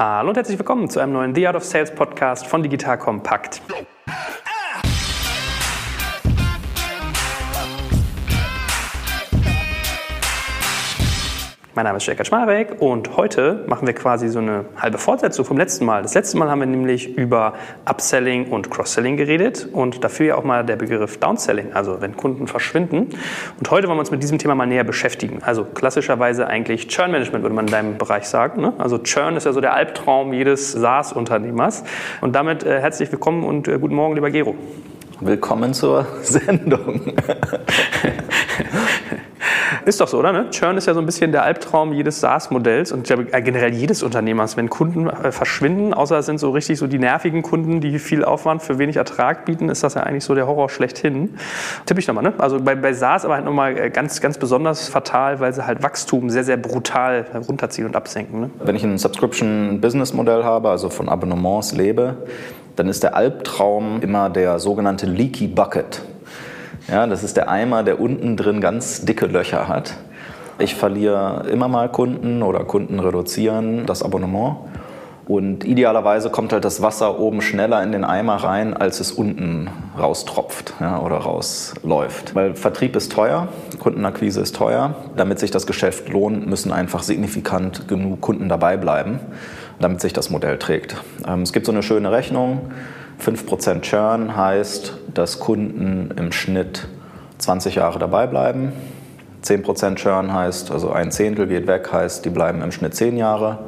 Hallo und herzlich willkommen zu einem neuen The Art of Sales Podcast von Digital Kompakt. Mein Name ist Jörg Schmarek und heute machen wir quasi so eine halbe Fortsetzung vom letzten Mal. Das letzte Mal haben wir nämlich über Upselling und Cross-Selling geredet und dafür ja auch mal der Begriff Downselling, also wenn Kunden verschwinden. Und heute wollen wir uns mit diesem Thema mal näher beschäftigen. Also klassischerweise eigentlich Churn Management würde man in deinem Bereich sagen. Ne? Also Churn ist ja so der Albtraum jedes SaaS-Unternehmers. Und damit äh, herzlich willkommen und äh, guten Morgen, lieber Gero. Willkommen zur Sendung. Ist doch so, oder? Ne? Churn ist ja so ein bisschen der Albtraum jedes SaaS-Modells und generell jedes Unternehmers. Wenn Kunden äh, verschwinden, außer es sind so richtig so die nervigen Kunden, die viel Aufwand für wenig Ertrag bieten, ist das ja eigentlich so der Horror schlechthin. Tipp ich nochmal, ne? Also bei, bei SaaS aber halt nochmal äh, ganz, ganz besonders fatal, weil sie halt Wachstum sehr, sehr brutal runterziehen und absenken. Ne? Wenn ich ein Subscription-Business-Modell habe, also von Abonnements lebe, dann ist der Albtraum immer der sogenannte Leaky Bucket. Ja, das ist der Eimer, der unten drin ganz dicke Löcher hat. Ich verliere immer mal Kunden oder Kunden reduzieren das Abonnement. Und idealerweise kommt halt das Wasser oben schneller in den Eimer rein, als es unten raustropft ja, oder rausläuft. Weil Vertrieb ist teuer, Kundenakquise ist teuer. Damit sich das Geschäft lohnt, müssen einfach signifikant genug Kunden dabei bleiben, damit sich das Modell trägt. Ähm, es gibt so eine schöne Rechnung. 5% Churn heißt, dass Kunden im Schnitt 20 Jahre dabei bleiben. 10% Churn heißt, also ein Zehntel geht weg, heißt, die bleiben im Schnitt 10 Jahre.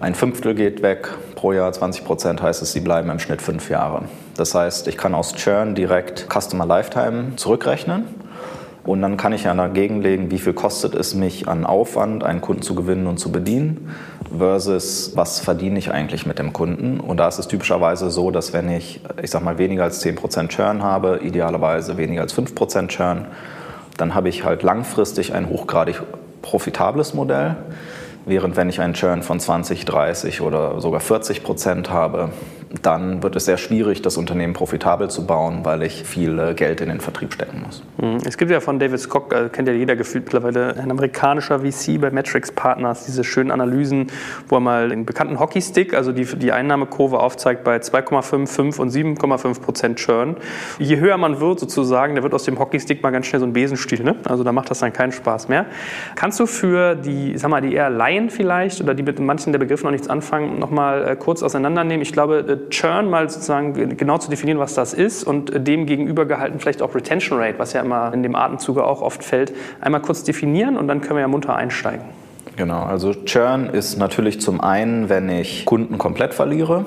Ein Fünftel geht weg pro Jahr, 20% heißt es, sie bleiben im Schnitt 5 Jahre. Das heißt, ich kann aus Churn direkt Customer Lifetime zurückrechnen und dann kann ich ja dagegen legen, wie viel kostet es mich an Aufwand, einen Kunden zu gewinnen und zu bedienen, versus was verdiene ich eigentlich mit dem Kunden. Und da ist es typischerweise so, dass wenn ich, ich sag mal, weniger als 10% Churn habe, idealerweise weniger als 5% Churn, dann habe ich halt langfristig ein hochgradig profitables Modell. Während wenn ich einen Churn von 20, 30 oder sogar 40 Prozent habe, dann wird es sehr schwierig, das Unternehmen profitabel zu bauen, weil ich viel äh, Geld in den Vertrieb stecken muss. Mhm. Es gibt ja von David Scott, äh, kennt ja jeder gefühlt mittlerweile, ein amerikanischer VC bei Matrix Partners, diese schönen Analysen, wo er mal den bekannten Hockeystick, also die, die Einnahmekurve aufzeigt bei 2,5, 5 und 7,5 Prozent Churn. Je höher man wird sozusagen, da wird aus dem Hockeystick mal ganz schnell so ein Besenstiel. Ne? Also da macht das dann keinen Spaß mehr. Kannst du für die, sag mal, die eher Laien vielleicht oder die mit manchen der Begriffe noch nichts anfangen, nochmal äh, kurz auseinandernehmen? Ich glaube, Churn mal sozusagen genau zu definieren, was das ist und dem gegenüber gehalten vielleicht auch Retention Rate, was ja immer in dem Atemzuge auch oft fällt, einmal kurz definieren und dann können wir ja munter einsteigen. Genau, also Churn ist natürlich zum einen, wenn ich Kunden komplett verliere.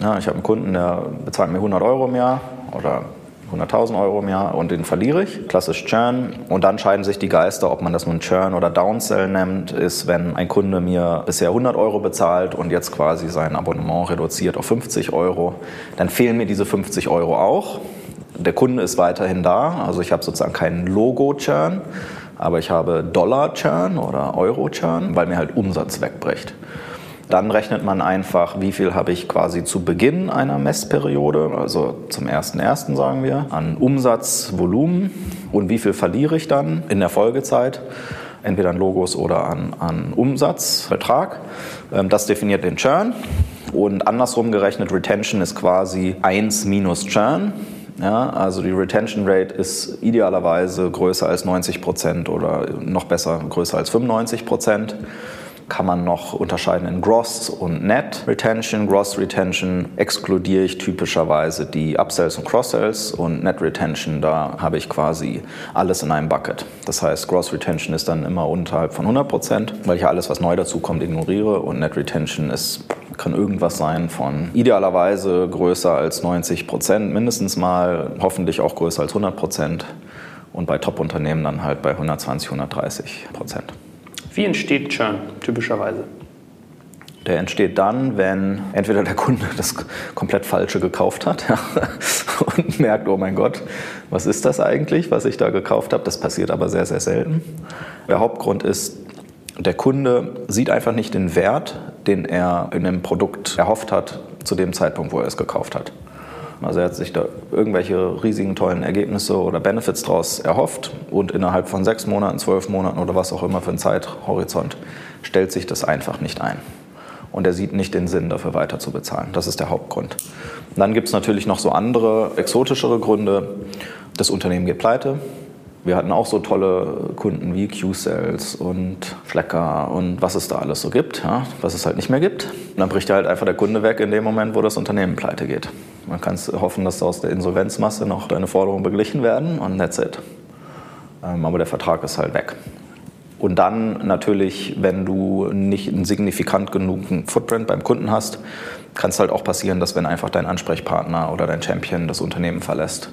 Ja, ich habe einen Kunden, der bezahlt mir 100 Euro im Jahr oder 100.000 Euro im Jahr und den verliere ich. Klassisch Churn. Und dann scheiden sich die Geister, ob man das nun Churn oder Downsell nennt, ist, wenn ein Kunde mir bisher 100 Euro bezahlt und jetzt quasi sein Abonnement reduziert auf 50 Euro, dann fehlen mir diese 50 Euro auch. Der Kunde ist weiterhin da, also ich habe sozusagen keinen Logo-Churn, aber ich habe Dollar-Churn oder Euro-Churn, weil mir halt Umsatz wegbricht. Dann rechnet man einfach, wie viel habe ich quasi zu Beginn einer Messperiode, also zum 1.1. sagen wir, an Umsatzvolumen und wie viel verliere ich dann in der Folgezeit entweder an Logos oder an, an Umsatzbetrag. Ähm, das definiert den Churn. Und andersrum gerechnet, Retention ist quasi 1 minus Churn. Ja, also die Retention Rate ist idealerweise größer als 90 Prozent oder noch besser größer als 95 Prozent kann man noch unterscheiden in Gross und Net Retention. Gross Retention exkludiere ich typischerweise die Upsells und Cross-Sells und Net Retention, da habe ich quasi alles in einem Bucket. Das heißt, Gross Retention ist dann immer unterhalb von 100 Prozent, weil ich alles, was neu dazukommt, ignoriere und Net Retention ist kann irgendwas sein von idealerweise größer als 90 Prozent, mindestens mal, hoffentlich auch größer als 100 Prozent und bei Top-Unternehmen dann halt bei 120, 130 Prozent. Wie entsteht Churn typischerweise? Der entsteht dann, wenn entweder der Kunde das komplett Falsche gekauft hat ja, und merkt, oh mein Gott, was ist das eigentlich, was ich da gekauft habe? Das passiert aber sehr, sehr selten. Der Hauptgrund ist, der Kunde sieht einfach nicht den Wert, den er in dem Produkt erhofft hat, zu dem Zeitpunkt, wo er es gekauft hat. Also er hat sich da irgendwelche riesigen tollen Ergebnisse oder Benefits daraus erhofft und innerhalb von sechs Monaten, zwölf Monaten oder was auch immer für einen Zeithorizont stellt sich das einfach nicht ein. und er sieht nicht den Sinn, dafür weiter zu bezahlen. Das ist der Hauptgrund. Und dann gibt es natürlich noch so andere, exotischere Gründe. Das Unternehmen geht pleite, wir hatten auch so tolle Kunden wie Q-Cells und Flecker und was es da alles so gibt, ja, was es halt nicht mehr gibt. Und dann bricht halt einfach der Kunde weg in dem Moment, wo das Unternehmen pleite geht. Man kann hoffen, dass aus der Insolvenzmasse noch deine Forderungen beglichen werden und that's it. Ähm, aber der Vertrag ist halt weg. Und dann natürlich, wenn du nicht einen signifikant genugen Footprint beim Kunden hast, kann es halt auch passieren, dass wenn einfach dein Ansprechpartner oder dein Champion das Unternehmen verlässt,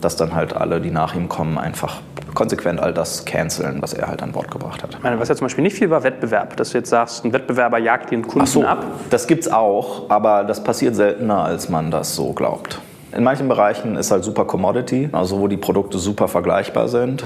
dass dann halt alle, die nach ihm kommen, einfach konsequent all das canceln, was er halt an Bord gebracht hat. Ich meine, was ja zum Beispiel nicht viel war, Wettbewerb. Dass du jetzt sagst, ein Wettbewerber jagt den Kunden Ach so, ab. Das gibt's auch, aber das passiert seltener, als man das so glaubt. In manchen Bereichen ist halt super Commodity, also wo die Produkte super vergleichbar sind.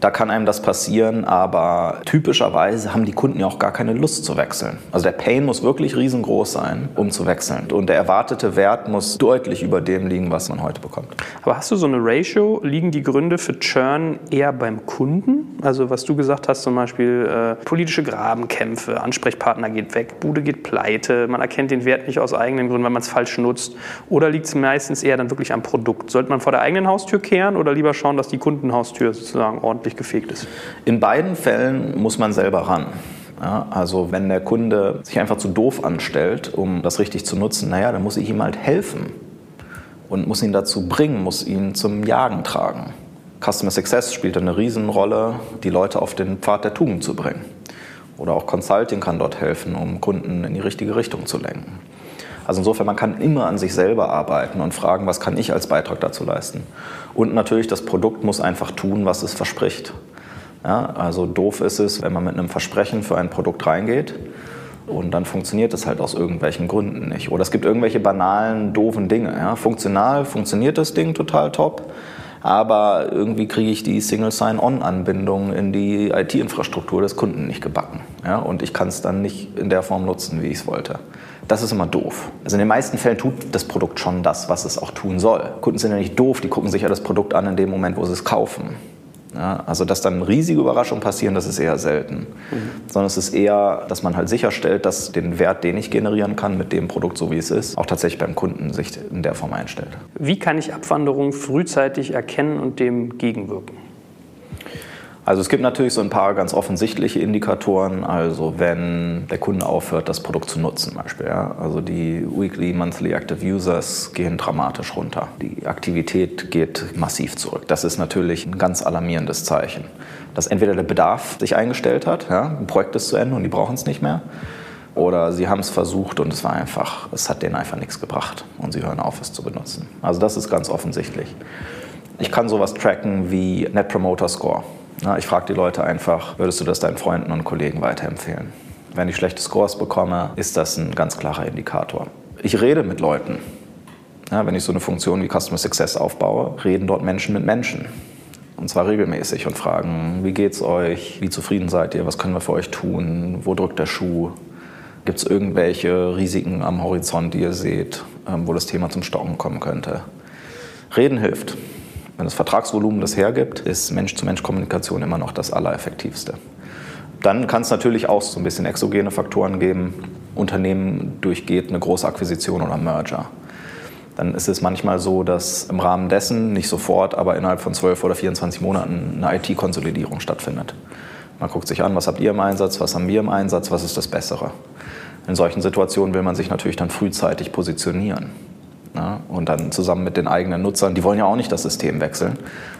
Da kann einem das passieren, aber typischerweise haben die Kunden ja auch gar keine Lust zu wechseln. Also der Pain muss wirklich riesengroß sein, um zu wechseln. Und der erwartete Wert muss deutlich über dem liegen, was man heute bekommt. Aber hast du so eine Ratio? Liegen die Gründe für Churn eher beim Kunden? Also was du gesagt hast, zum Beispiel äh, politische Grabenkämpfe, Ansprechpartner geht weg, Bude geht pleite, man erkennt den Wert nicht aus eigenen Gründen, weil man es falsch nutzt. Oder liegt es meistens eher dann wirklich am Produkt? Sollte man vor der eigenen Haustür kehren oder lieber schauen, dass die Kundenhaustür sozusagen ordentlich gefegt ist? In beiden Fällen muss man selber ran. Ja, also wenn der Kunde sich einfach zu doof anstellt, um das richtig zu nutzen, naja, dann muss ich ihm halt helfen und muss ihn dazu bringen, muss ihn zum Jagen tragen. Customer Success spielt eine Riesenrolle, die Leute auf den Pfad der Tugend zu bringen. Oder auch Consulting kann dort helfen, um Kunden in die richtige Richtung zu lenken. Also insofern, man kann immer an sich selber arbeiten und fragen, was kann ich als Beitrag dazu leisten. Und natürlich, das Produkt muss einfach tun, was es verspricht. Ja, also doof ist es, wenn man mit einem Versprechen für ein Produkt reingeht und dann funktioniert es halt aus irgendwelchen Gründen nicht. Oder es gibt irgendwelche banalen, doofen Dinge. Ja. Funktional funktioniert das Ding total top, aber irgendwie kriege ich die Single Sign-On-Anbindung in die IT-Infrastruktur des Kunden nicht gebacken. Ja. Und ich kann es dann nicht in der Form nutzen, wie ich es wollte. Das ist immer doof. Also in den meisten Fällen tut das Produkt schon das, was es auch tun soll. Kunden sind ja nicht doof, die gucken sich ja das Produkt an in dem Moment, wo sie es kaufen. Ja, also dass dann riesige Überraschungen passieren, das ist eher selten. Mhm. Sondern es ist eher, dass man halt sicherstellt, dass den Wert, den ich generieren kann mit dem Produkt, so wie es ist, auch tatsächlich beim Kunden sich in der Form einstellt. Wie kann ich Abwanderung frühzeitig erkennen und dem gegenwirken? Also es gibt natürlich so ein paar ganz offensichtliche Indikatoren. Also wenn der Kunde aufhört, das Produkt zu nutzen, zum Beispiel. Ja? Also die Weekly, Monthly Active Users gehen dramatisch runter. Die Aktivität geht massiv zurück. Das ist natürlich ein ganz alarmierendes Zeichen. Dass entweder der Bedarf sich eingestellt hat, ja? ein Projekt ist zu Ende und die brauchen es nicht mehr. Oder sie haben es versucht und es war einfach, es hat denen einfach nichts gebracht und sie hören auf, es zu benutzen. Also das ist ganz offensichtlich. Ich kann sowas tracken wie Net Promoter Score. Na, ich frage die Leute einfach, würdest du das deinen Freunden und Kollegen weiterempfehlen? Wenn ich schlechte Scores bekomme, ist das ein ganz klarer Indikator. Ich rede mit Leuten. Ja, wenn ich so eine Funktion wie Customer Success aufbaue, reden dort Menschen mit Menschen. Und zwar regelmäßig und fragen, wie geht's euch? Wie zufrieden seid ihr? Was können wir für euch tun? Wo drückt der Schuh? Gibt es irgendwelche Risiken am Horizont, die ihr seht, ähm, wo das Thema zum Stocken kommen könnte? Reden hilft. Wenn das Vertragsvolumen das hergibt, ist Mensch-zu-Mensch-Kommunikation immer noch das Allereffektivste. Dann kann es natürlich auch so ein bisschen exogene Faktoren geben. Unternehmen durchgeht eine große Akquisition oder Merger. Dann ist es manchmal so, dass im Rahmen dessen, nicht sofort, aber innerhalb von 12 oder 24 Monaten eine IT-Konsolidierung stattfindet. Man guckt sich an, was habt ihr im Einsatz, was haben wir im Einsatz, was ist das Bessere. In solchen Situationen will man sich natürlich dann frühzeitig positionieren. Ne? Und dann zusammen mit den eigenen Nutzern, die wollen ja auch nicht das System wechseln,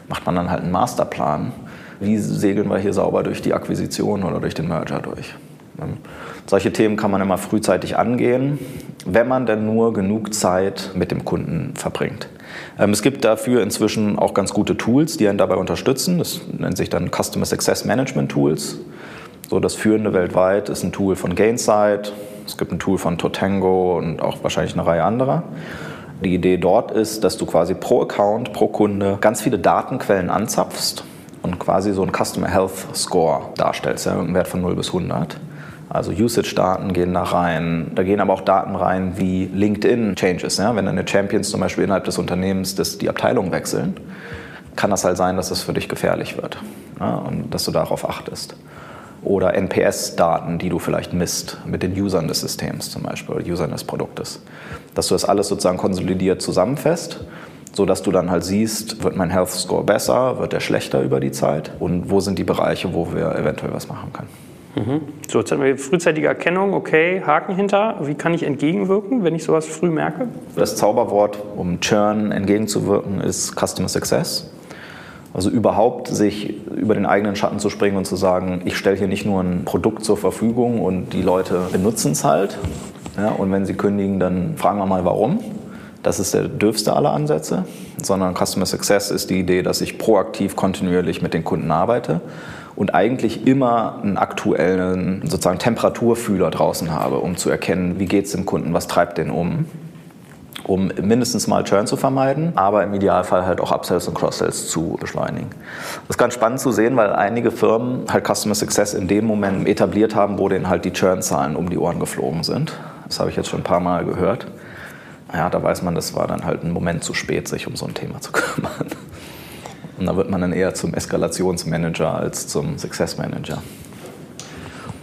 macht man dann halt einen Masterplan. Wie segeln wir hier sauber durch die Akquisition oder durch den Merger durch? Ne? Solche Themen kann man immer frühzeitig angehen, wenn man denn nur genug Zeit mit dem Kunden verbringt. Ähm, es gibt dafür inzwischen auch ganz gute Tools, die einen dabei unterstützen. Das nennt sich dann Customer Success Management Tools. So das führende weltweit ist ein Tool von Gainsight. Es gibt ein Tool von Totango und auch wahrscheinlich eine Reihe anderer. Die Idee dort ist, dass du quasi pro Account, pro Kunde ganz viele Datenquellen anzapfst und quasi so einen Customer Health Score darstellst, ja, irgendeinen Wert von 0 bis 100. Also Usage-Daten gehen da rein. Da gehen aber auch Daten rein wie LinkedIn-Changes. Ja? Wenn deine Champions zum Beispiel innerhalb des Unternehmens das, die Abteilung wechseln, kann das halt sein, dass das für dich gefährlich wird ja? und dass du darauf achtest. Oder NPS-Daten, die du vielleicht misst mit den Usern des Systems zum Beispiel oder Usern des Produktes. Dass du das alles sozusagen konsolidiert zusammenfasst, sodass du dann halt siehst, wird mein Health Score besser, wird er schlechter über die Zeit und wo sind die Bereiche, wo wir eventuell was machen können. Mhm. So, jetzt haben wir frühzeitige Erkennung, okay, Haken hinter. Wie kann ich entgegenwirken, wenn ich sowas früh merke? Das Zauberwort, um Churn entgegenzuwirken, ist Customer Success. Also überhaupt sich über den eigenen Schatten zu springen und zu sagen, ich stelle hier nicht nur ein Produkt zur Verfügung und die Leute benutzen es halt. Ja, und wenn sie kündigen, dann fragen wir mal warum. Das ist der dürfste aller Ansätze, sondern Customer Success ist die Idee, dass ich proaktiv kontinuierlich mit den Kunden arbeite und eigentlich immer einen aktuellen sozusagen Temperaturfühler draußen habe, um zu erkennen, wie geht es dem Kunden, was treibt den um um mindestens mal Churn zu vermeiden, aber im Idealfall halt auch Upsells und Cross-Sells zu beschleunigen. Das ist ganz spannend zu sehen, weil einige Firmen halt Customer Success in dem Moment etabliert haben, wo denen halt die Churn-Zahlen um die Ohren geflogen sind. Das habe ich jetzt schon ein paar Mal gehört. Ja, da weiß man, das war dann halt ein Moment zu spät, sich um so ein Thema zu kümmern. Und da wird man dann eher zum Eskalationsmanager als zum Success Manager.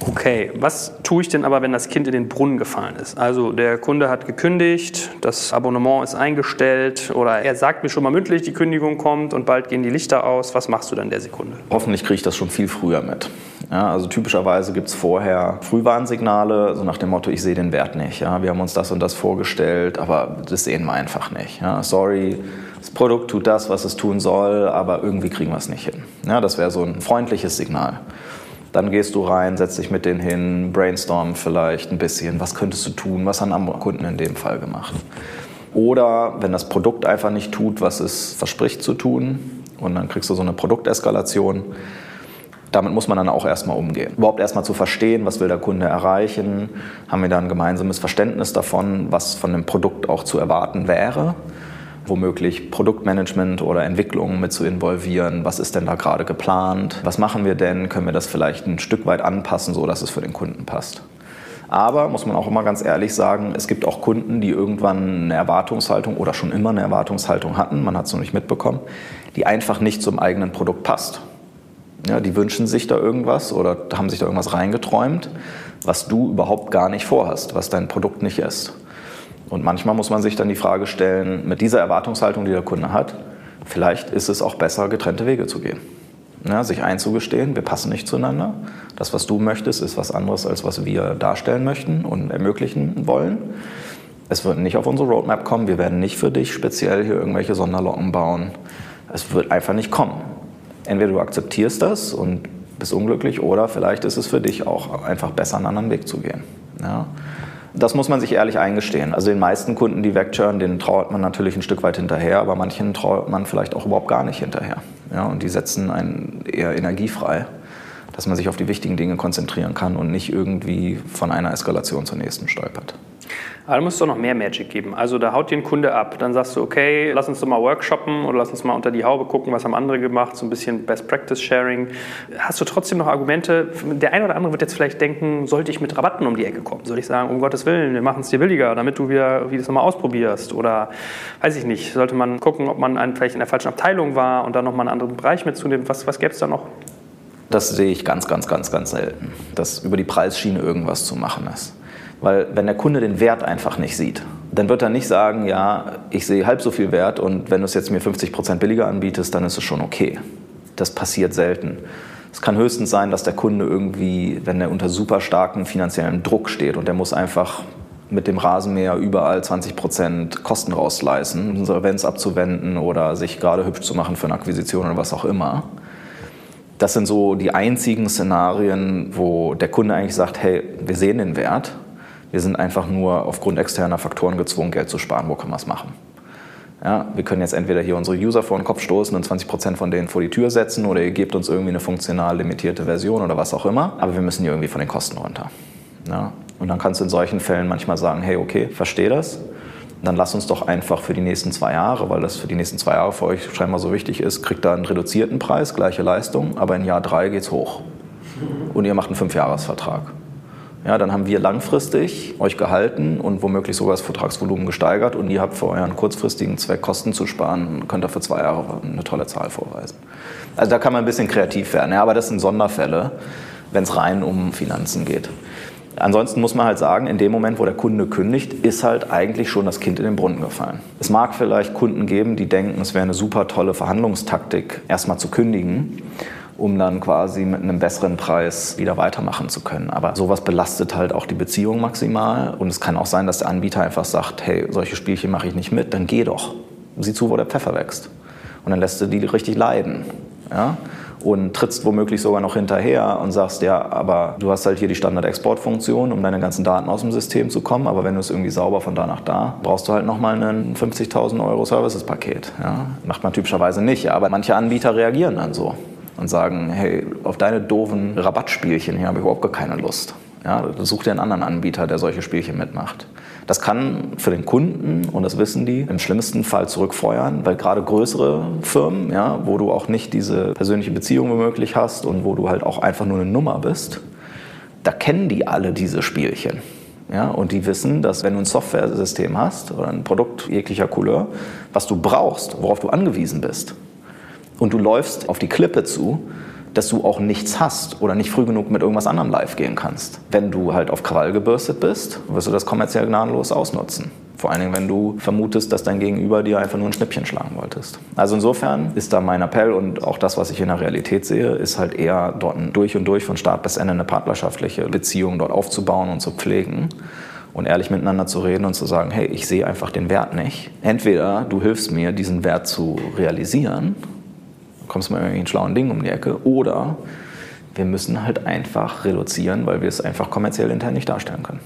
Okay, was tue ich denn aber, wenn das Kind in den Brunnen gefallen ist? Also der Kunde hat gekündigt, das Abonnement ist eingestellt oder er sagt mir schon mal mündlich, die Kündigung kommt und bald gehen die Lichter aus. Was machst du dann der Sekunde? Hoffentlich kriege ich das schon viel früher mit. Ja, also typischerweise gibt es vorher Frühwarnsignale, so nach dem Motto, ich sehe den Wert nicht. Ja, wir haben uns das und das vorgestellt, aber das sehen wir einfach nicht. Ja, sorry, das Produkt tut das, was es tun soll, aber irgendwie kriegen wir es nicht hin. Ja, das wäre so ein freundliches Signal. Dann gehst du rein, setzt dich mit denen hin, brainstorm vielleicht ein bisschen, was könntest du tun, was haben andere Kunden in dem Fall gemacht. Oder wenn das Produkt einfach nicht tut, was es verspricht zu tun, und dann kriegst du so eine Produkteskalation, damit muss man dann auch erstmal umgehen. Überhaupt erstmal zu verstehen, was will der Kunde erreichen, haben wir da ein gemeinsames Verständnis davon, was von dem Produkt auch zu erwarten wäre womöglich Produktmanagement oder Entwicklung mit zu involvieren. Was ist denn da gerade geplant? Was machen wir denn? Können wir das vielleicht ein Stück weit anpassen, so dass es für den Kunden passt? Aber muss man auch immer ganz ehrlich sagen, es gibt auch Kunden, die irgendwann eine Erwartungshaltung oder schon immer eine Erwartungshaltung hatten, man hat es noch nicht mitbekommen, die einfach nicht zum eigenen Produkt passt. Ja, die wünschen sich da irgendwas oder haben sich da irgendwas reingeträumt, was du überhaupt gar nicht vorhast, was dein Produkt nicht ist. Und manchmal muss man sich dann die Frage stellen, mit dieser Erwartungshaltung, die der Kunde hat, vielleicht ist es auch besser, getrennte Wege zu gehen. Ja, sich einzugestehen, wir passen nicht zueinander. Das, was du möchtest, ist was anderes, als was wir darstellen möchten und ermöglichen wollen. Es wird nicht auf unsere Roadmap kommen. Wir werden nicht für dich speziell hier irgendwelche Sonderlocken bauen. Es wird einfach nicht kommen. Entweder du akzeptierst das und bist unglücklich oder vielleicht ist es für dich auch einfach besser, einen anderen Weg zu gehen. Ja? Das muss man sich ehrlich eingestehen. Also den meisten Kunden, die wegchurnen, denen trauert man natürlich ein Stück weit hinterher, aber manchen trauert man vielleicht auch überhaupt gar nicht hinterher. Ja, und die setzen einen eher energiefrei, dass man sich auf die wichtigen Dinge konzentrieren kann und nicht irgendwie von einer Eskalation zur nächsten stolpert. Aber da muss es doch noch mehr Magic geben. Also da haut dir ein Kunde ab. Dann sagst du, okay, lass uns doch mal workshoppen oder lass uns mal unter die Haube gucken, was haben andere gemacht, so ein bisschen Best Practice Sharing. Hast du trotzdem noch Argumente? Der eine oder andere wird jetzt vielleicht denken, sollte ich mit Rabatten um die Ecke kommen? Soll ich sagen, um Gottes Willen, wir machen es dir billiger, damit du wieder wie das nochmal ausprobierst? Oder weiß ich nicht, sollte man gucken, ob man vielleicht in der falschen Abteilung war und dann nochmal einen anderen Bereich mitzunimmt? Was, was gäbe es da noch? Das sehe ich ganz, ganz, ganz, ganz selten, dass über die Preisschiene irgendwas zu machen ist. Weil wenn der Kunde den Wert einfach nicht sieht, dann wird er nicht sagen, ja, ich sehe halb so viel Wert und wenn du es jetzt mir 50 Prozent billiger anbietest, dann ist es schon okay. Das passiert selten. Es kann höchstens sein, dass der Kunde irgendwie, wenn er unter super starkem finanziellen Druck steht und der muss einfach mit dem Rasenmäher überall 20 Prozent Kosten rausleisten, Insolvenz abzuwenden oder sich gerade hübsch zu machen für eine Akquisition oder was auch immer. Das sind so die einzigen Szenarien, wo der Kunde eigentlich sagt, hey, wir sehen den Wert, wir sind einfach nur aufgrund externer Faktoren gezwungen, Geld zu sparen. Wo können wir es machen? Ja, wir können jetzt entweder hier unsere User vor den Kopf stoßen und 20 Prozent von denen vor die Tür setzen oder ihr gebt uns irgendwie eine funktional limitierte Version oder was auch immer. Aber wir müssen hier irgendwie von den Kosten runter. Ja, und dann kannst du in solchen Fällen manchmal sagen, hey, okay, verstehe das. Dann lass uns doch einfach für die nächsten zwei Jahre, weil das für die nächsten zwei Jahre für euch scheinbar so wichtig ist, kriegt da einen reduzierten Preis, gleiche Leistung, aber in Jahr drei geht es hoch. Und ihr macht einen Fünfjahresvertrag. Ja, dann haben wir langfristig euch gehalten und womöglich sogar das Vertragsvolumen gesteigert und ihr habt für euren kurzfristigen Zweck Kosten zu sparen, könnt ihr für zwei Jahre eine tolle Zahl vorweisen. Also da kann man ein bisschen kreativ werden, ja, aber das sind Sonderfälle. wenn es rein um Finanzen geht. Ansonsten muss man halt sagen, in dem Moment, wo der Kunde kündigt, ist halt eigentlich schon das Kind in den Brunnen gefallen. Es mag vielleicht Kunden geben, die denken, es wäre eine super tolle Verhandlungstaktik, erstmal zu kündigen um dann quasi mit einem besseren Preis wieder weitermachen zu können. Aber sowas belastet halt auch die Beziehung maximal. Und es kann auch sein, dass der Anbieter einfach sagt, hey, solche Spielchen mache ich nicht mit, dann geh doch. Sieh zu, wo der Pfeffer wächst. Und dann lässt du die richtig leiden. Ja? und trittst womöglich sogar noch hinterher und sagst, ja, aber du hast halt hier die Standard-Export-Funktion, um deine ganzen Daten aus dem System zu kommen, aber wenn du es irgendwie sauber von da nach da, brauchst du halt nochmal ein 50.000 Euro Services-Paket. Ja? Macht man typischerweise nicht, aber manche Anbieter reagieren dann so und sagen, hey, auf deine doofen Rabattspielchen hier habe ich überhaupt gar keine Lust. Ja, such dir einen anderen Anbieter, der solche Spielchen mitmacht. Das kann für den Kunden, und das wissen die, im schlimmsten Fall zurückfeuern, weil gerade größere Firmen, ja, wo du auch nicht diese persönliche Beziehung womöglich hast und wo du halt auch einfach nur eine Nummer bist, da kennen die alle diese Spielchen. Ja, und die wissen, dass wenn du ein Software-System hast oder ein Produkt jeglicher Couleur, was du brauchst, worauf du angewiesen bist, und du läufst auf die Klippe zu, dass du auch nichts hast oder nicht früh genug mit irgendwas anderem live gehen kannst. Wenn du halt auf Krawall gebürstet bist, wirst du das kommerziell gnadenlos ausnutzen. Vor allen Dingen, wenn du vermutest, dass dein Gegenüber dir einfach nur ein Schnippchen schlagen wolltest. Also insofern ist da mein Appell und auch das, was ich in der Realität sehe, ist halt eher dort durch und durch von Start bis Ende eine partnerschaftliche Beziehung dort aufzubauen und zu pflegen und ehrlich miteinander zu reden und zu sagen, hey, ich sehe einfach den Wert nicht. Entweder du hilfst mir, diesen Wert zu realisieren kommst du mit irgendwelchen schlauen Dingen um die Ecke. Oder wir müssen halt einfach reduzieren, weil wir es einfach kommerziell intern nicht darstellen können.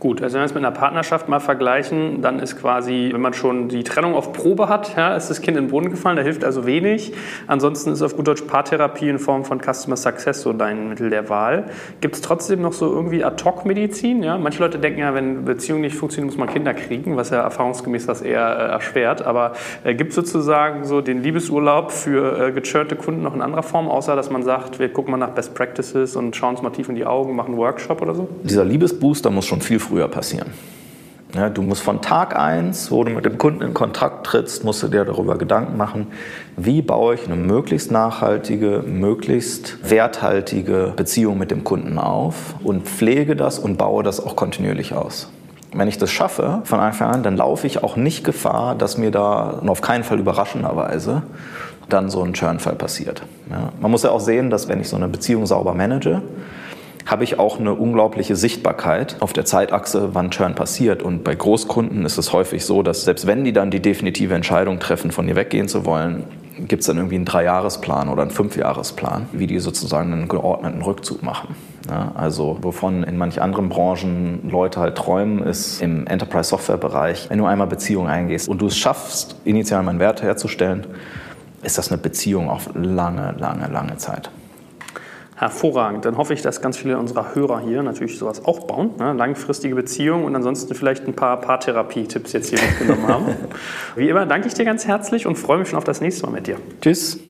Gut, also wenn wir es mit einer Partnerschaft mal vergleichen, dann ist quasi, wenn man schon die Trennung auf Probe hat, ja, ist das Kind in den Brunnen gefallen, da hilft also wenig. Ansonsten ist auf gut Deutsch Paartherapie in Form von Customer Success so dein Mittel der Wahl. Gibt es trotzdem noch so irgendwie Ad-Hoc-Medizin? Ja? Manche Leute denken ja, wenn Beziehungen nicht funktionieren, muss man Kinder kriegen, was ja erfahrungsgemäß das eher äh, erschwert. Aber äh, gibt es sozusagen so den Liebesurlaub für äh, gechurnte Kunden noch in anderer Form, außer dass man sagt, wir gucken mal nach Best Practices und schauen uns mal tief in die Augen, machen einen Workshop oder so? Dieser Liebesbooster muss schon viel früher passieren. Ja, du musst von Tag 1, wo du mit dem Kunden in Kontakt trittst, musst du dir darüber Gedanken machen, wie baue ich eine möglichst nachhaltige, möglichst werthaltige Beziehung mit dem Kunden auf und pflege das und baue das auch kontinuierlich aus. Wenn ich das schaffe von Anfang an, dann laufe ich auch nicht Gefahr, dass mir da und auf keinen Fall überraschenderweise dann so ein Churnfall passiert. Ja, man muss ja auch sehen, dass wenn ich so eine Beziehung sauber manage, habe ich auch eine unglaubliche Sichtbarkeit auf der Zeitachse, wann Churn passiert. Und bei Großkunden ist es häufig so, dass selbst wenn die dann die definitive Entscheidung treffen, von dir weggehen zu wollen, gibt es dann irgendwie einen Dreijahresplan oder einen Fünfjahresplan, wie die sozusagen einen geordneten Rückzug machen. Ja, also wovon in manch anderen Branchen Leute halt träumen, ist im Enterprise-Software-Bereich, wenn du einmal Beziehungen eingehst und du es schaffst, initial meinen Wert herzustellen, ist das eine Beziehung auf lange, lange, lange Zeit. Hervorragend. Dann hoffe ich, dass ganz viele unserer Hörer hier natürlich sowas auch bauen. Ne? Langfristige Beziehungen und ansonsten vielleicht ein paar Paartherapie-Tipps jetzt hier mitgenommen haben. Wie immer danke ich dir ganz herzlich und freue mich schon auf das nächste Mal mit dir. Tschüss.